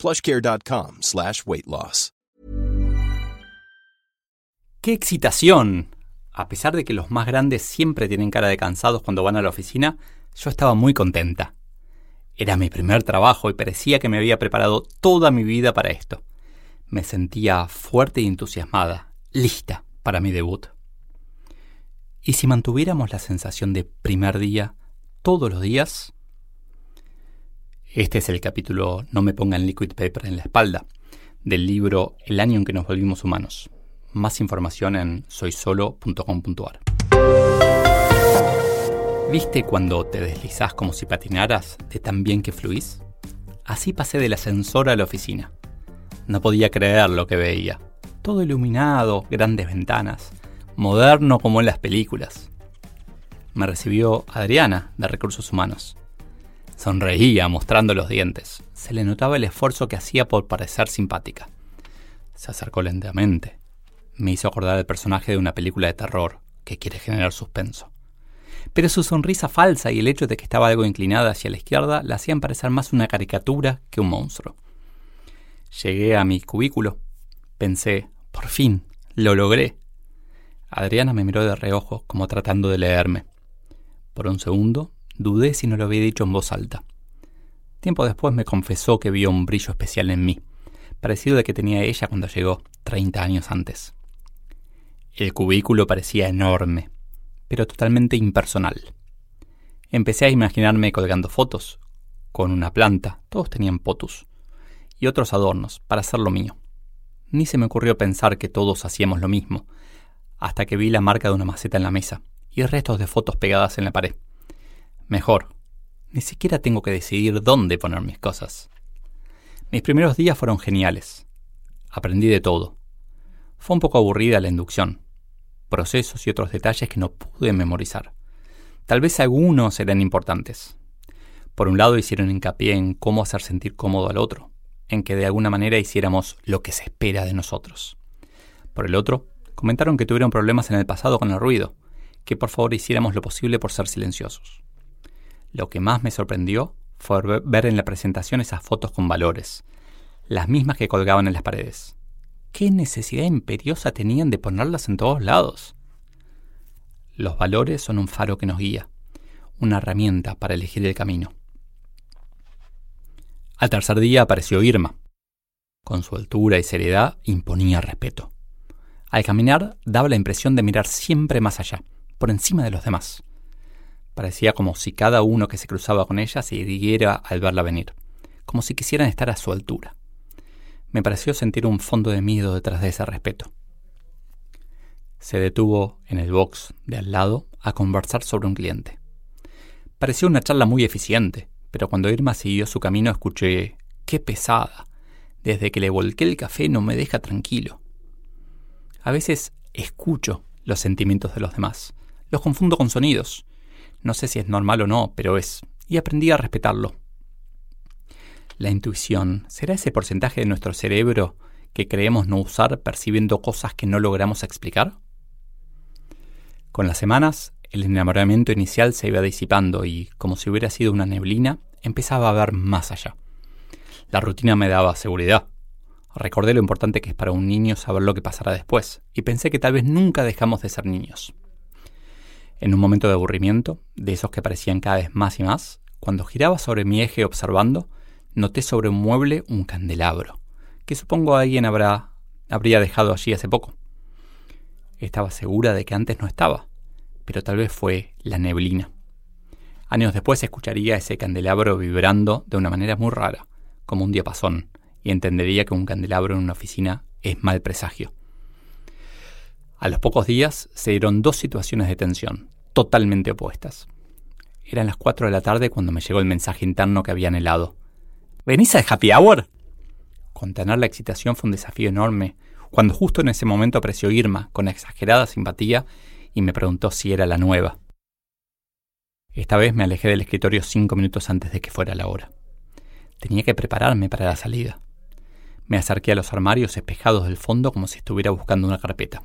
plushcare.com slash weight loss. ¡Qué excitación! A pesar de que los más grandes siempre tienen cara de cansados cuando van a la oficina, yo estaba muy contenta. Era mi primer trabajo y parecía que me había preparado toda mi vida para esto. Me sentía fuerte y entusiasmada, lista para mi debut. ¿Y si mantuviéramos la sensación de primer día todos los días? Este es el capítulo No me pongan liquid paper en la espalda, del libro El año en que nos volvimos humanos. Más información en soysolo.com.ar. ¿Viste cuando te deslizás como si patinaras de tan bien que fluís? Así pasé del ascensor a la oficina. No podía creer lo que veía. Todo iluminado, grandes ventanas, moderno como en las películas. Me recibió Adriana, de Recursos Humanos. Sonreía, mostrando los dientes. Se le notaba el esfuerzo que hacía por parecer simpática. Se acercó lentamente. Me hizo acordar el personaje de una película de terror que quiere generar suspenso. Pero su sonrisa falsa y el hecho de que estaba algo inclinada hacia la izquierda la hacían parecer más una caricatura que un monstruo. Llegué a mi cubículo. Pensé, por fin, lo logré. Adriana me miró de reojo, como tratando de leerme. Por un segundo Dudé si no lo había dicho en voz alta. Tiempo después me confesó que vio un brillo especial en mí, parecido al que tenía ella cuando llegó 30 años antes. El cubículo parecía enorme, pero totalmente impersonal. Empecé a imaginarme colgando fotos, con una planta, todos tenían potus, y otros adornos, para hacer lo mío. Ni se me ocurrió pensar que todos hacíamos lo mismo, hasta que vi la marca de una maceta en la mesa y restos de fotos pegadas en la pared. Mejor, ni siquiera tengo que decidir dónde poner mis cosas. Mis primeros días fueron geniales. Aprendí de todo. Fue un poco aburrida la inducción, procesos y otros detalles que no pude memorizar. Tal vez algunos eran importantes. Por un lado hicieron hincapié en cómo hacer sentir cómodo al otro, en que de alguna manera hiciéramos lo que se espera de nosotros. Por el otro, comentaron que tuvieron problemas en el pasado con el ruido, que por favor hiciéramos lo posible por ser silenciosos. Lo que más me sorprendió fue ver en la presentación esas fotos con valores, las mismas que colgaban en las paredes. ¿Qué necesidad imperiosa tenían de ponerlas en todos lados? Los valores son un faro que nos guía, una herramienta para elegir el camino. Al tercer día apareció Irma. Con su altura y seriedad imponía respeto. Al caminar daba la impresión de mirar siempre más allá, por encima de los demás. Parecía como si cada uno que se cruzaba con ella se irguiera al verla venir, como si quisieran estar a su altura. Me pareció sentir un fondo de miedo detrás de ese respeto. Se detuvo en el box de al lado a conversar sobre un cliente. Pareció una charla muy eficiente, pero cuando Irma siguió su camino escuché, ¡qué pesada! Desde que le volqué el café no me deja tranquilo. A veces escucho los sentimientos de los demás, los confundo con sonidos, no sé si es normal o no, pero es. Y aprendí a respetarlo. La intuición será ese porcentaje de nuestro cerebro que creemos no usar percibiendo cosas que no logramos explicar. Con las semanas, el enamoramiento inicial se iba disipando y, como si hubiera sido una neblina, empezaba a ver más allá. La rutina me daba seguridad. Recordé lo importante que es para un niño saber lo que pasará después, y pensé que tal vez nunca dejamos de ser niños. En un momento de aburrimiento, de esos que parecían cada vez más y más, cuando giraba sobre mi eje observando, noté sobre un mueble un candelabro, que supongo alguien habrá, habría dejado allí hace poco. Estaba segura de que antes no estaba, pero tal vez fue la neblina. Años después escucharía ese candelabro vibrando de una manera muy rara, como un diapasón, y entendería que un candelabro en una oficina es mal presagio. A los pocos días se dieron dos situaciones de tensión, totalmente opuestas. Eran las 4 de la tarde cuando me llegó el mensaje interno que había anhelado. ¿Venís al happy hour? Contener la excitación fue un desafío enorme, cuando justo en ese momento apreció Irma con exagerada simpatía y me preguntó si era la nueva. Esta vez me alejé del escritorio cinco minutos antes de que fuera la hora. Tenía que prepararme para la salida. Me acerqué a los armarios espejados del fondo como si estuviera buscando una carpeta.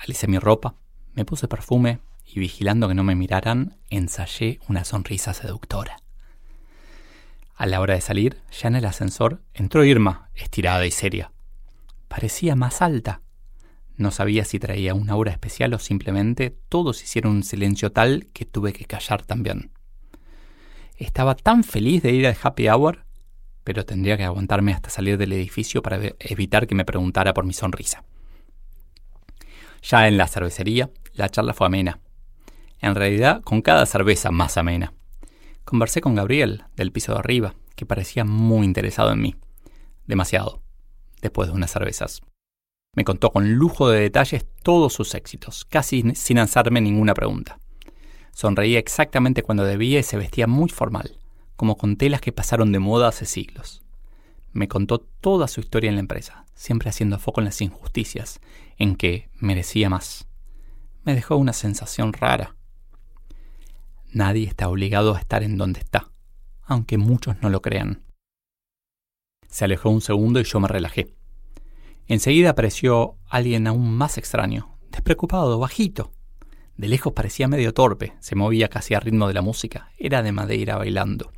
Alicé mi ropa, me puse perfume y vigilando que no me miraran, ensayé una sonrisa seductora. A la hora de salir, ya en el ascensor, entró Irma, estirada y seria. Parecía más alta. No sabía si traía una aura especial o simplemente todos hicieron un silencio tal que tuve que callar también. Estaba tan feliz de ir al happy hour, pero tendría que aguantarme hasta salir del edificio para evitar que me preguntara por mi sonrisa. Ya en la cervecería, la charla fue amena. En realidad, con cada cerveza más amena. Conversé con Gabriel, del piso de arriba, que parecía muy interesado en mí. Demasiado, después de unas cervezas. Me contó con lujo de detalles todos sus éxitos, casi sin hacerme ninguna pregunta. Sonreía exactamente cuando debía y se vestía muy formal, como con telas que pasaron de moda hace siglos. Me contó toda su historia en la empresa, siempre haciendo foco en las injusticias, en que merecía más. Me dejó una sensación rara. Nadie está obligado a estar en donde está, aunque muchos no lo crean. Se alejó un segundo y yo me relajé. Enseguida apareció alguien aún más extraño, despreocupado, bajito. De lejos parecía medio torpe, se movía casi a ritmo de la música, era de madera bailando.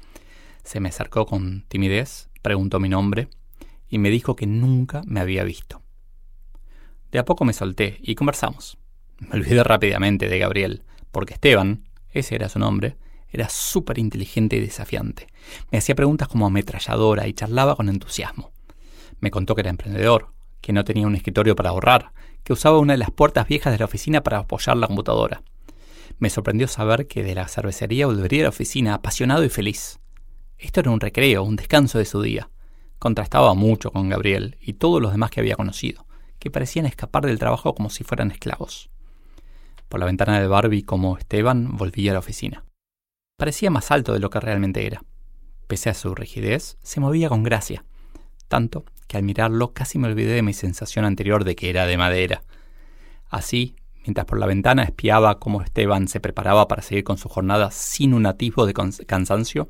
Se me acercó con timidez, preguntó mi nombre y me dijo que nunca me había visto. De a poco me solté y conversamos. Me olvidé rápidamente de Gabriel, porque Esteban, ese era su nombre, era súper inteligente y desafiante. Me hacía preguntas como ametralladora y charlaba con entusiasmo. Me contó que era emprendedor, que no tenía un escritorio para ahorrar, que usaba una de las puertas viejas de la oficina para apoyar la computadora. Me sorprendió saber que de la cervecería volvería a la oficina apasionado y feliz. Esto era un recreo, un descanso de su día. Contrastaba mucho con Gabriel y todos los demás que había conocido, que parecían escapar del trabajo como si fueran esclavos. Por la ventana de Barbie, como Esteban, volvía a la oficina. Parecía más alto de lo que realmente era. Pese a su rigidez, se movía con gracia, tanto que al mirarlo casi me olvidé de mi sensación anterior de que era de madera. Así, mientras por la ventana espiaba cómo Esteban se preparaba para seguir con su jornada sin un atisbo de cansancio,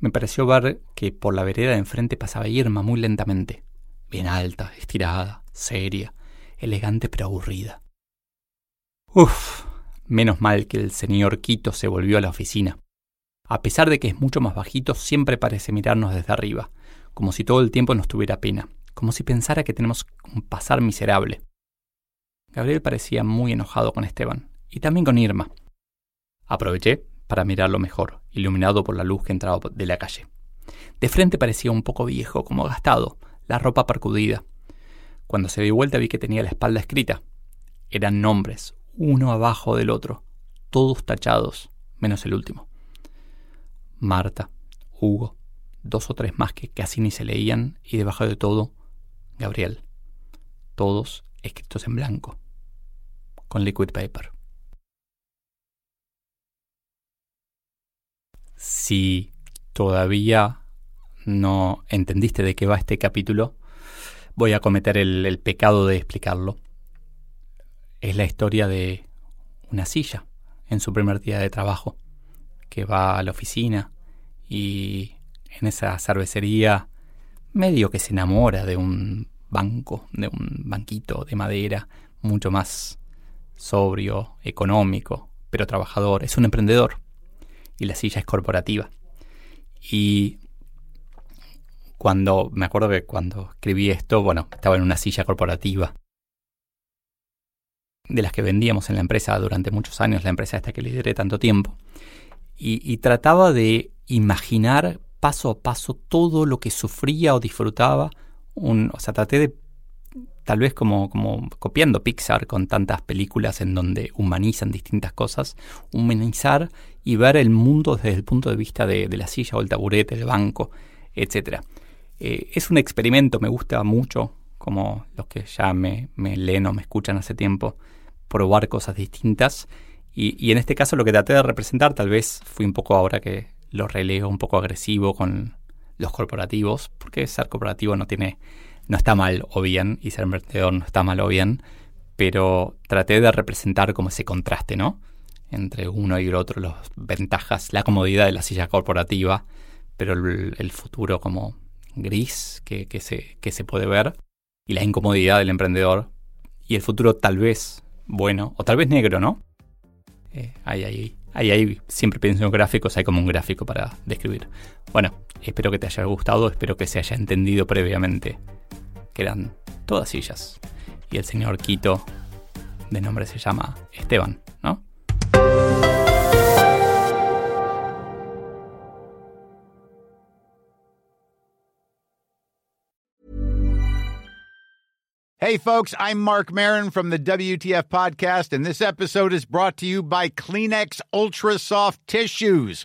me pareció ver que por la vereda de enfrente pasaba Irma muy lentamente, bien alta, estirada, seria, elegante pero aburrida. Uf, menos mal que el señor Quito se volvió a la oficina. A pesar de que es mucho más bajito, siempre parece mirarnos desde arriba, como si todo el tiempo nos tuviera pena, como si pensara que tenemos un pasar miserable. Gabriel parecía muy enojado con Esteban, y también con Irma. Aproveché para mirarlo mejor, iluminado por la luz que entraba de la calle. De frente parecía un poco viejo, como gastado, la ropa percudida. Cuando se dio vuelta vi que tenía la espalda escrita. Eran nombres, uno abajo del otro, todos tachados, menos el último. Marta, Hugo, dos o tres más que casi ni se leían y debajo de todo, Gabriel. Todos escritos en blanco, con liquid paper. Si todavía no entendiste de qué va este capítulo, voy a cometer el, pecado de explicarlo. Es la historia de una silla en su primer día de trabajo, que va a la oficina y en esa cervecería medio que se enamora de un banco, de un banquito de madera, mucho más sobrio, económico, pero trabajador. Es un emprendedor y la silla es corporativa. Y cuando, me acuerdo que cuando escribí esto, bueno, estaba en una silla corporativa de las que vendíamos en la empresa durante muchos años, la empresa esta que lideré tanto tiempo, y, trataba de imaginar paso a paso todo lo que sufría o disfrutaba. Un, o sea, traté de, tal vez como, como copiando Pixar con tantas películas en donde humanizan distintas cosas, humanizar y ver el mundo desde el punto de vista de, la silla o el taburete, del banco, etc. Eh, es un experimento, me gusta mucho, como los que ya me, me leen o me escuchan hace tiempo, probar cosas distintas. Y, y, en este caso lo que traté de representar, tal vez fui un poco ahora que lo releo un poco agresivo con los corporativos, porque ser corporativo no tiene, no está mal o bien, y ser emprendedor no está mal o bien, pero traté de representar como ese contraste, ¿no? Entre uno y el otro, las ventajas, la comodidad de la silla corporativa, pero el, futuro como gris que, se, que se puede ver, y la incomodidad del emprendedor, y el futuro tal vez bueno, o tal vez negro, ¿no? Eh, ahí, ahí, ahí, ahí, siempre pienso en gráficos, hay como un gráfico para describir. Bueno, espero que te haya gustado, espero que se haya entendido previamente que eran todas sillas. Y el señor Quito, de nombre se llama Esteban, ¿no? Hey, folks, I'm Mark Marin from the WTF Podcast, and this episode is brought to you by Kleenex Ultra Soft Tissues